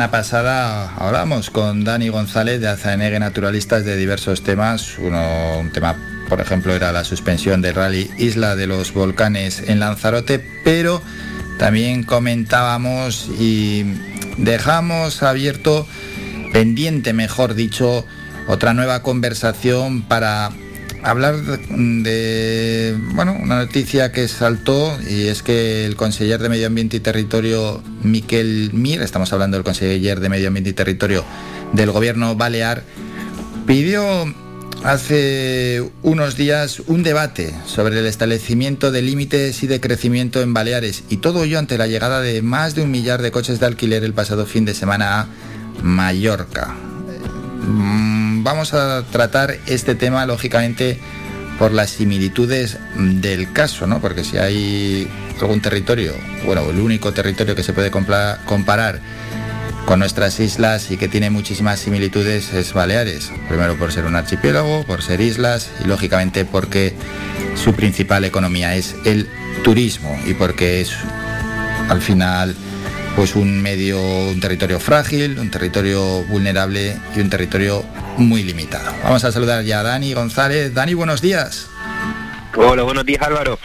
semana pasada hablamos con Dani González de Azanegue Naturalistas de diversos temas. Uno, un tema, por ejemplo, era la suspensión del rally Isla de los Volcanes en Lanzarote, pero también comentábamos y dejamos abierto, pendiente, mejor dicho, otra nueva conversación para hablar de bueno, una noticia que saltó y es que el conseller de Medio Ambiente y Territorio Miquel Mir, estamos hablando del conseller de Medio Ambiente y Territorio del gobierno balear, pidió hace unos días un debate sobre el establecimiento de límites y de crecimiento en Baleares y todo ello ante la llegada de más de un millar de coches de alquiler el pasado fin de semana a Mallorca vamos a tratar este tema, lógicamente, por las similitudes del caso, ¿no? Porque si hay algún territorio, bueno, el único territorio que se puede comparar con nuestras islas y que tiene muchísimas similitudes es Baleares. Primero por ser un archipiélago, por ser islas y lógicamente porque su principal economía es el turismo y porque es al final pues un medio, un territorio frágil, un territorio vulnerable y un territorio muy limitado. Vamos a saludar ya a Dani González. Dani, buenos días. Hola, buenos días Álvaro.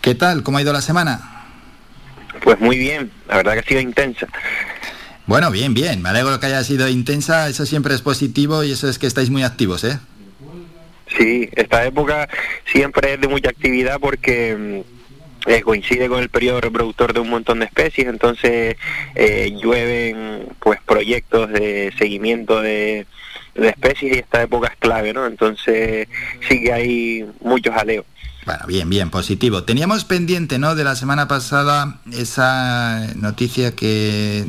¿Qué tal? ¿Cómo ha ido la semana? Pues muy bien, la verdad que ha sido intensa. Bueno, bien, bien. Me alegro que haya sido intensa, eso siempre es positivo y eso es que estáis muy activos, ¿eh? Sí, esta época siempre es de mucha actividad porque mm, eh, coincide con el periodo reproductor de un montón de especies, entonces eh, llueven pues proyectos de seguimiento de, especies y esta época es clave, ¿no? Entonces sí que hay muchos aleos. Bueno, bien, bien, positivo. Teníamos pendiente, ¿no? De la semana pasada esa noticia que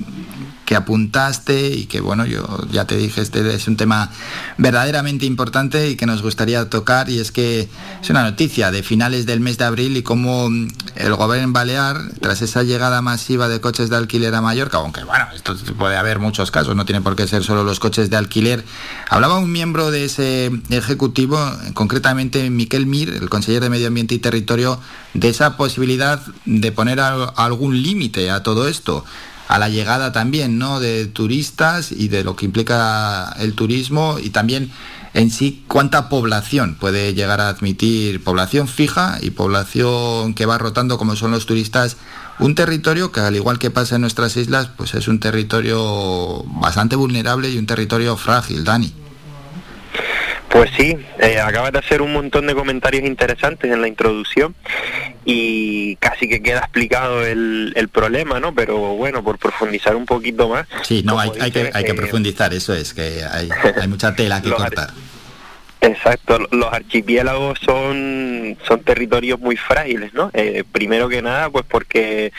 que apuntaste y que bueno, yo ya te dije, este es un tema verdaderamente importante y que nos gustaría tocar y es que es una noticia de finales del mes de abril y cómo el gobierno balear, tras esa llegada masiva de coches de alquiler a Mallorca, aunque bueno, esto puede haber muchos casos, no tiene por qué ser solo los coches de alquiler, hablaba un miembro de ese ejecutivo, concretamente Miquel Mir, el consejero de Medio Ambiente y Territorio, de esa posibilidad de poner algún límite a todo esto a la llegada también ¿no? de turistas y de lo que implica el turismo y también en sí cuánta población puede llegar a admitir población fija y población que va rotando como son los turistas un territorio que al igual que pasa en nuestras islas pues es un territorio bastante vulnerable y un territorio frágil Dani pues sí, eh, acabas de hacer un montón de comentarios interesantes en la introducción y casi que queda explicado el, problema, ¿no? Pero bueno, por profundizar un poquito más. Sí, no, hay, que, hay que eh, profundizar, eso es, que hay, hay mucha tela que cortar. Exacto, los archipiélagos son, son territorios muy frágiles, ¿no? Eh, primero que nada, pues porque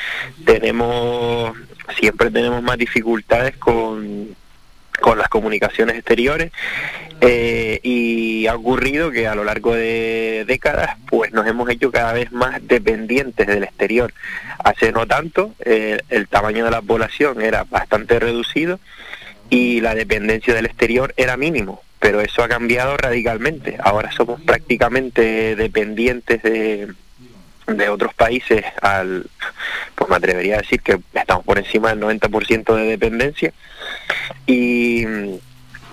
tenemos, siempre tenemos más dificultades con con las comunicaciones exteriores eh, y ha ocurrido que a lo largo de décadas pues nos hemos hecho cada vez más dependientes del exterior. Hace no tanto eh, el tamaño de la población era bastante reducido y la dependencia del exterior era mínimo, pero eso ha cambiado radicalmente. Ahora somos prácticamente dependientes de, de otros países al, pues me atrevería a decir que estamos por encima del 90% de dependencia y,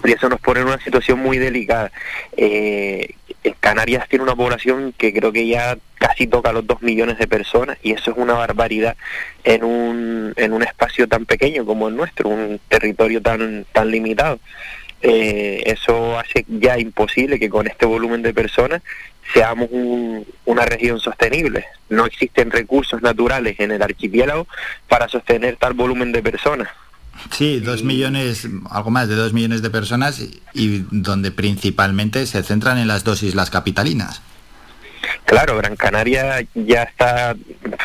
eso nos pone en una situación muy delicada. Eh, Canarias tiene una población que creo que ya casi toca los 2 millones de personas y eso es una barbaridad en un, en un espacio tan pequeño como el nuestro, un territorio tan, tan limitado. Eh, eso hace ya imposible que con este volumen de personas seamos una región sostenible. No existen recursos naturales en el archipiélago para sostener tal volumen de personas. Sí, dos millones, algo más de dos millones de personas y donde principalmente se centran en las dos islas capitalinas. Claro, Gran Canaria ya está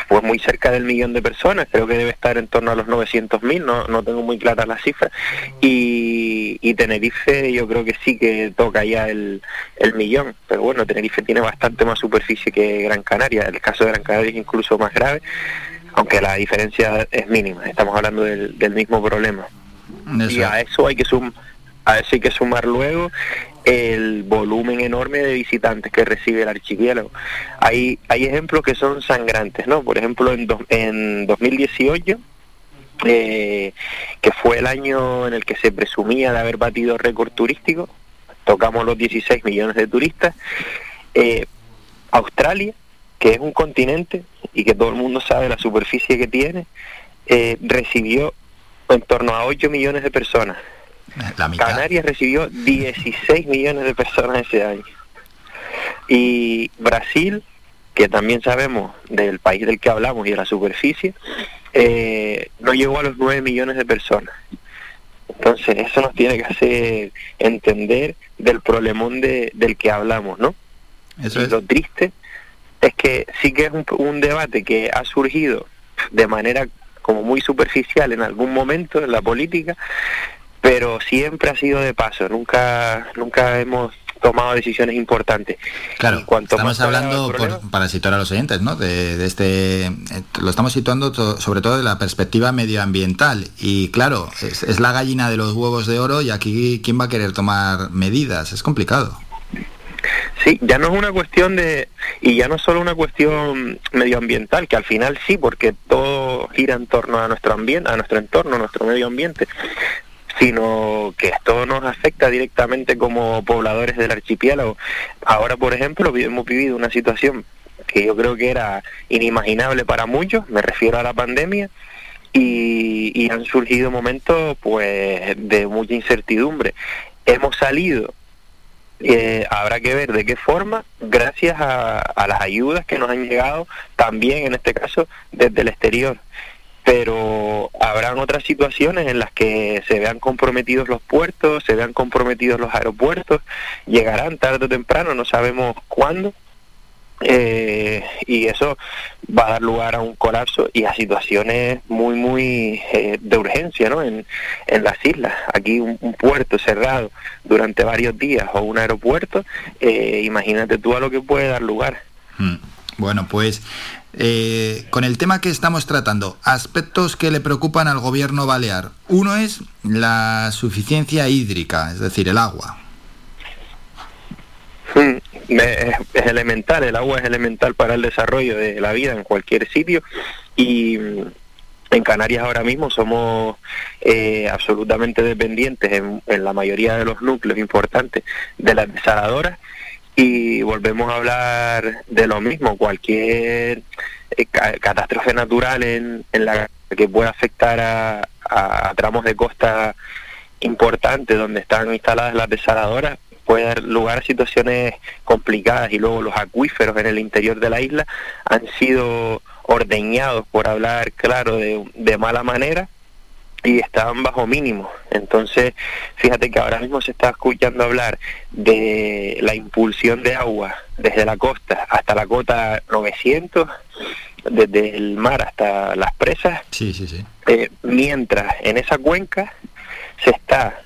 pues muy cerca del millón de personas, creo que debe estar en torno a los 900.000, no, no tengo muy claras las cifras, y, y Tenerife yo creo que sí que toca ya el, el millón, pero bueno, Tenerife tiene bastante más superficie que Gran Canaria, el caso de Gran Canaria es incluso más grave, aunque la diferencia es mínima, estamos hablando del, del mismo problema. Y a eso hay que sum a eso hay que sumar luego el volumen enorme de visitantes que recibe el archipiélago. Hay, hay ejemplos que son sangrantes, ¿no? Por ejemplo, en, en 2018, eh, que fue el año en el que se presumía de haber batido récord turístico, tocamos los 16 millones de turistas. Eh, Australia, que es un continente y que todo el mundo sabe la superficie que tiene, eh, recibió en torno a 8 millones de personas. Canarias recibió 16 millones de personas ese año. Y Brasil, que también sabemos del país del que hablamos y de la superficie, eh, no llegó a los 9 millones de personas. Entonces, eso nos tiene que hacer entender del problemón de, del que hablamos, ¿no? Eso y lo triste es que sí que es un, un debate que ha surgido de manera como muy superficial en algún momento en la política, pero siempre ha sido de paso, nunca, nunca hemos tomado decisiones importantes. Claro, estamos hablando, para situar a los oyentes, ¿no? De, este, eh, lo estamos situando sobre todo de la perspectiva medioambiental. Y claro, es, es, la gallina de los huevos de oro y aquí, ¿quién va a querer tomar medidas? Es complicado. Sí, ya no es una cuestión de, y ya no solo una cuestión medioambiental, que al final sí, porque todo gira en torno a nuestro ambiente, a nuestro entorno, a nuestro medio ambiente, sino que esto nos afecta directamente como pobladores del archipiélago. Ahora, por ejemplo, hemos vivido una situación que yo creo que era inimaginable para muchos, me refiero a la pandemia, y, han surgido momentos pues de mucha incertidumbre. Hemos salido eh, habrá que ver de qué forma, gracias a, a, las ayudas que nos han llegado también en este caso desde el exterior. Pero habrán otras situaciones en las que se vean comprometidos los puertos, se vean comprometidos los aeropuertos, llegarán tarde o temprano, no sabemos cuándo, eh, y eso va a dar lugar a un colapso y a situaciones muy, muy eh, de urgencia ¿no? en, en las islas. Aquí un, puerto cerrado durante varios días o un aeropuerto, eh, imagínate tú a lo que puede dar lugar. Hmm. Bueno, pues eh, con el tema que estamos tratando, aspectos que le preocupan al gobierno balear. Uno es la suficiencia hídrica, es decir, el agua. Es, elemental, el agua es elemental para el desarrollo de la vida en cualquier sitio. Y mm, en Canarias ahora mismo somos eh, absolutamente dependientes en, la mayoría de los núcleos importantes de las desaladoras. Y volvemos a hablar de lo mismo, cualquier eh, catástrofe natural en, la que pueda afectar a, tramos de costa importantes donde están instaladas las desaladoras puede dar lugar a situaciones complicadas y luego los acuíferos en el interior de la isla han sido ordeñados, por hablar claro, de, de mala manera y estaban bajo mínimo. Entonces, fíjate que ahora mismo se está escuchando hablar de la impulsión de agua desde la costa hasta la cota 900, desde el mar hasta las presas. Sí, sí, sí. Eh, mientras en esa cuenca se está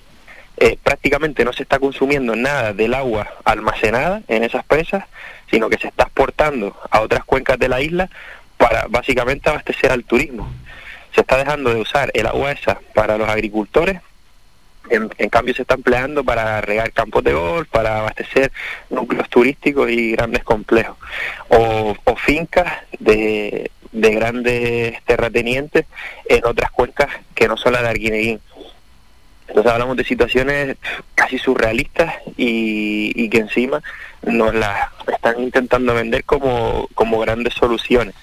eh, prácticamente no se está consumiendo nada del agua almacenada en esas presas, sino que se está exportando a otras cuencas de la isla para básicamente abastecer al turismo se está dejando de usar el agua esa para los agricultores, en, cambio se está empleando para regar campos de golf, para abastecer núcleos turísticos y grandes complejos, o, fincas de, de, grandes terratenientes en otras cuencas que no son las de Arguineguín. Entonces hablamos de situaciones casi surrealistas y, que encima nos las están intentando vender como, como grandes soluciones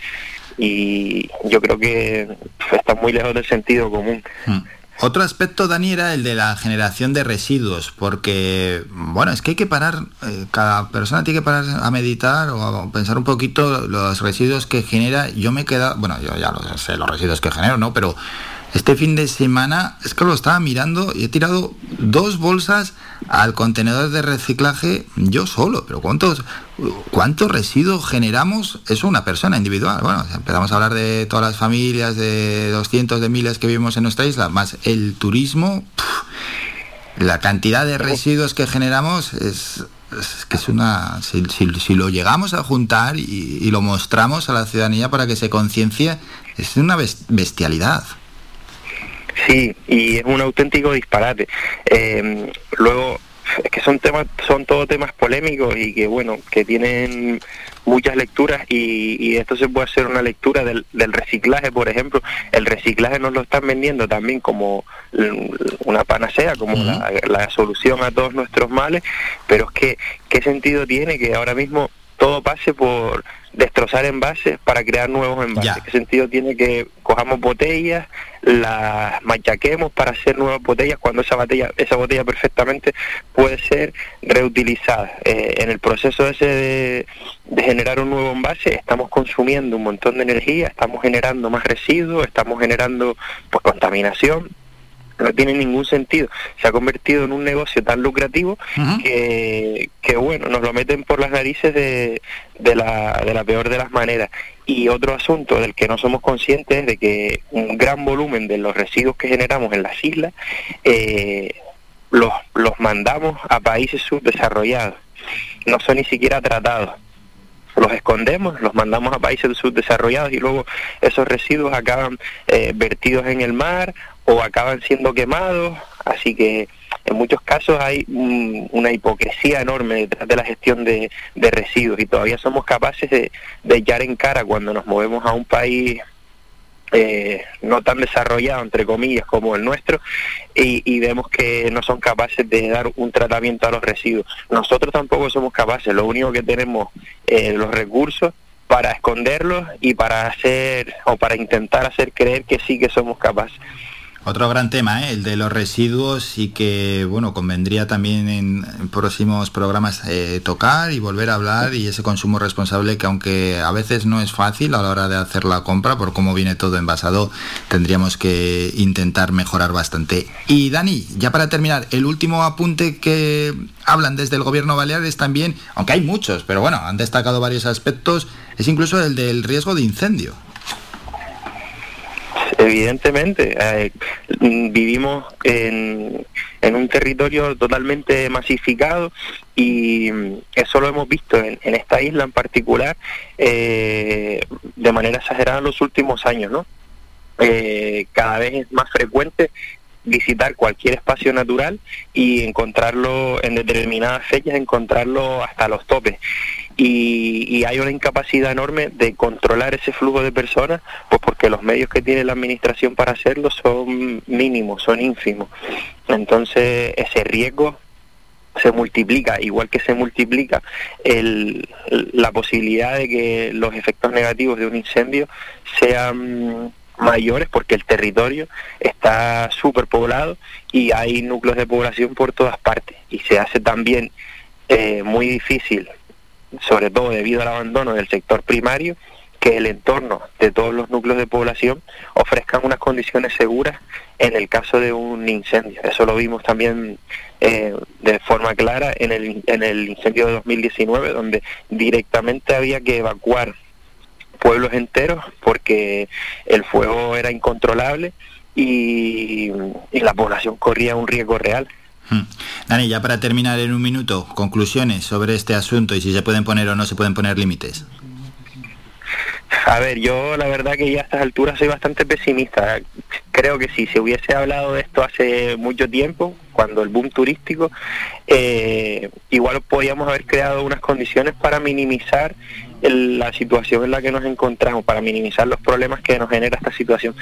y yo creo que está muy lejos del sentido común. Hmm. Otro aspecto, Dani, era el de la generación de residuos, porque, bueno, es que hay que parar, eh, cada persona tiene que parar a meditar o a pensar un poquito los residuos que genera. Yo me he quedado, bueno, yo ya lo sé, los residuos que genero, ¿no? Pero este fin de semana es que lo estaba mirando y he tirado dos bolsas al contenedor de reciclaje yo solo. Pero ¿cuántos, cuántos residuos generamos? Eso una persona individual. Bueno, empezamos a hablar de todas las familias, de 200 de miles que vivimos en nuestra isla, más el turismo. La cantidad de residuos que generamos es, que es una... Si, lo llegamos a juntar y, lo mostramos a la ciudadanía para que se conciencie, es una bestialidad. Sí, y es un auténtico disparate. Eh, luego, es que son temas, son todos temas polémicos y que bueno, que tienen muchas lecturas y, esto se puede hacer una lectura del, reciclaje, por ejemplo. El reciclaje nos lo están vendiendo también como una panacea, como la, la, solución a todos nuestros males, pero es que, ¿qué sentido tiene que ahora mismo todo pase por destrozar envases para crear nuevos envases. ¿Qué sentido tiene que cojamos botellas, las machaquemos para hacer nuevas botellas cuando esa botella, esa botella perfectamente puede ser reutilizada? Eh, en el proceso ese de, de, generar un nuevo envase estamos consumiendo un montón de energía, estamos generando más residuos, estamos generando pues contaminación no tiene ningún sentido. Se ha convertido en un negocio tan lucrativo que, que, bueno, nos lo meten por las narices de, de, la, de la peor de las maneras. Y otro asunto del que no somos conscientes es de que un gran volumen de los residuos que generamos en las islas eh, los, los mandamos a países subdesarrollados. No son ni siquiera tratados los escondemos, los mandamos a países subdesarrollados y luego esos residuos acaban eh, vertidos en el mar o acaban siendo quemados, así que en muchos casos hay una hipocresía enorme detrás de la gestión de, residuos y todavía somos capaces de, de echar en cara cuando nos movemos a un país eh, no tan desarrollado, entre comillas, como el nuestro, y, vemos que no son capaces de dar un tratamiento a los residuos. Nosotros tampoco somos capaces, lo único que tenemos eh, los recursos para esconderlos y para hacer o para intentar hacer creer que sí que somos capaces. Otro gran tema, ¿eh? el de los residuos y que, bueno, convendría también en, próximos programas eh, tocar y volver a hablar y ese consumo responsable que aunque a veces no es fácil a la hora de hacer la compra por cómo viene todo envasado, tendríamos que intentar mejorar bastante. Y Dani, ya para terminar, el último apunte que hablan desde el gobierno baleares también, aunque hay muchos, pero bueno, han destacado varios aspectos, es incluso el del riesgo de incendio. Evidentemente, eh, vivimos en, un territorio totalmente masificado y eso lo hemos visto en, esta isla en particular eh, de manera exagerada en los últimos años, ¿no? Eh, cada vez es más frecuente visitar cualquier espacio natural y encontrarlo en determinadas fechas, encontrarlo hasta los topes y, hay una incapacidad enorme de controlar ese flujo de personas, pues porque los medios que tiene la administración para hacerlo son mínimos, son ínfimos. Entonces ese riesgo se multiplica, igual que se multiplica el, la posibilidad de que los efectos negativos de un incendio sean mayores porque el territorio está superpoblado y hay núcleos de población por todas partes y se hace también eh, muy difícil sobre todo debido al abandono del sector primario, que el entorno de todos los núcleos de población ofrezcan unas condiciones seguras en el caso de un incendio. Eso lo vimos también eh, de forma clara en el, en el incendio de 2019, donde directamente había que evacuar pueblos enteros porque el fuego era incontrolable y la población corría un riesgo real. Hmm. Dani, ya para terminar en un minuto, conclusiones sobre este asunto y si se pueden poner o no se pueden poner límites. A ver, yo la verdad que ya a estas alturas soy bastante pesimista. Creo que si se hubiese hablado de esto hace mucho tiempo, cuando el boom turístico, eh, igual podíamos haber creado unas condiciones para minimizar la situación en la que nos encontramos, para minimizar los problemas que nos genera esta situación.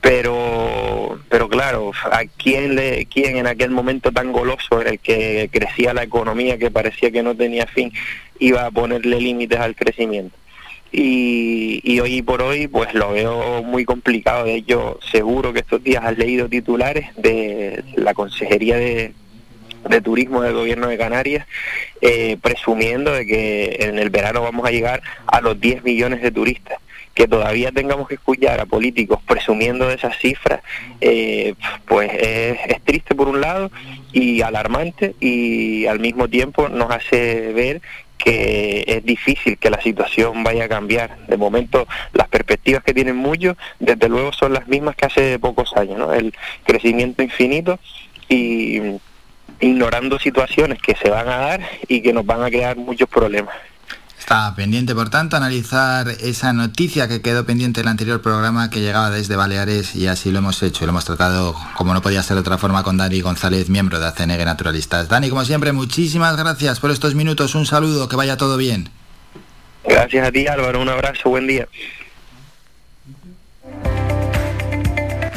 Pero, pero claro, ¿a quién, le, quién en aquel momento tan goloso en el que crecía la economía, que parecía que no tenía fin, iba a ponerle límites al crecimiento? Y, y, hoy por hoy pues lo veo muy complicado. De hecho, seguro que estos días has leído titulares de la Consejería de, de Turismo del Gobierno de Canarias, eh, presumiendo de que en el verano vamos a llegar a los 10 millones de turistas. Que todavía tengamos que escuchar a políticos presumiendo de esas cifras, eh, pues es, triste por un lado y alarmante y al mismo tiempo nos hace ver que es difícil que la situación vaya a cambiar. De momento, las perspectivas que tienen muchos, desde luego, son las mismas que hace pocos años, ¿no? El crecimiento infinito y ignorando situaciones que se van a dar y que nos van a crear muchos problemas. Está pendiente, por tanto, analizar esa noticia que quedó pendiente en el anterior programa que llegaba desde Baleares y así lo hemos hecho. Lo hemos tratado, como no podía ser de otra forma, con Dani González, miembro de ACNG Naturalistas. Dani, como siempre, muchísimas gracias por estos minutos. Un saludo, que vaya todo bien. Gracias a ti, Álvaro. Un abrazo, buen día.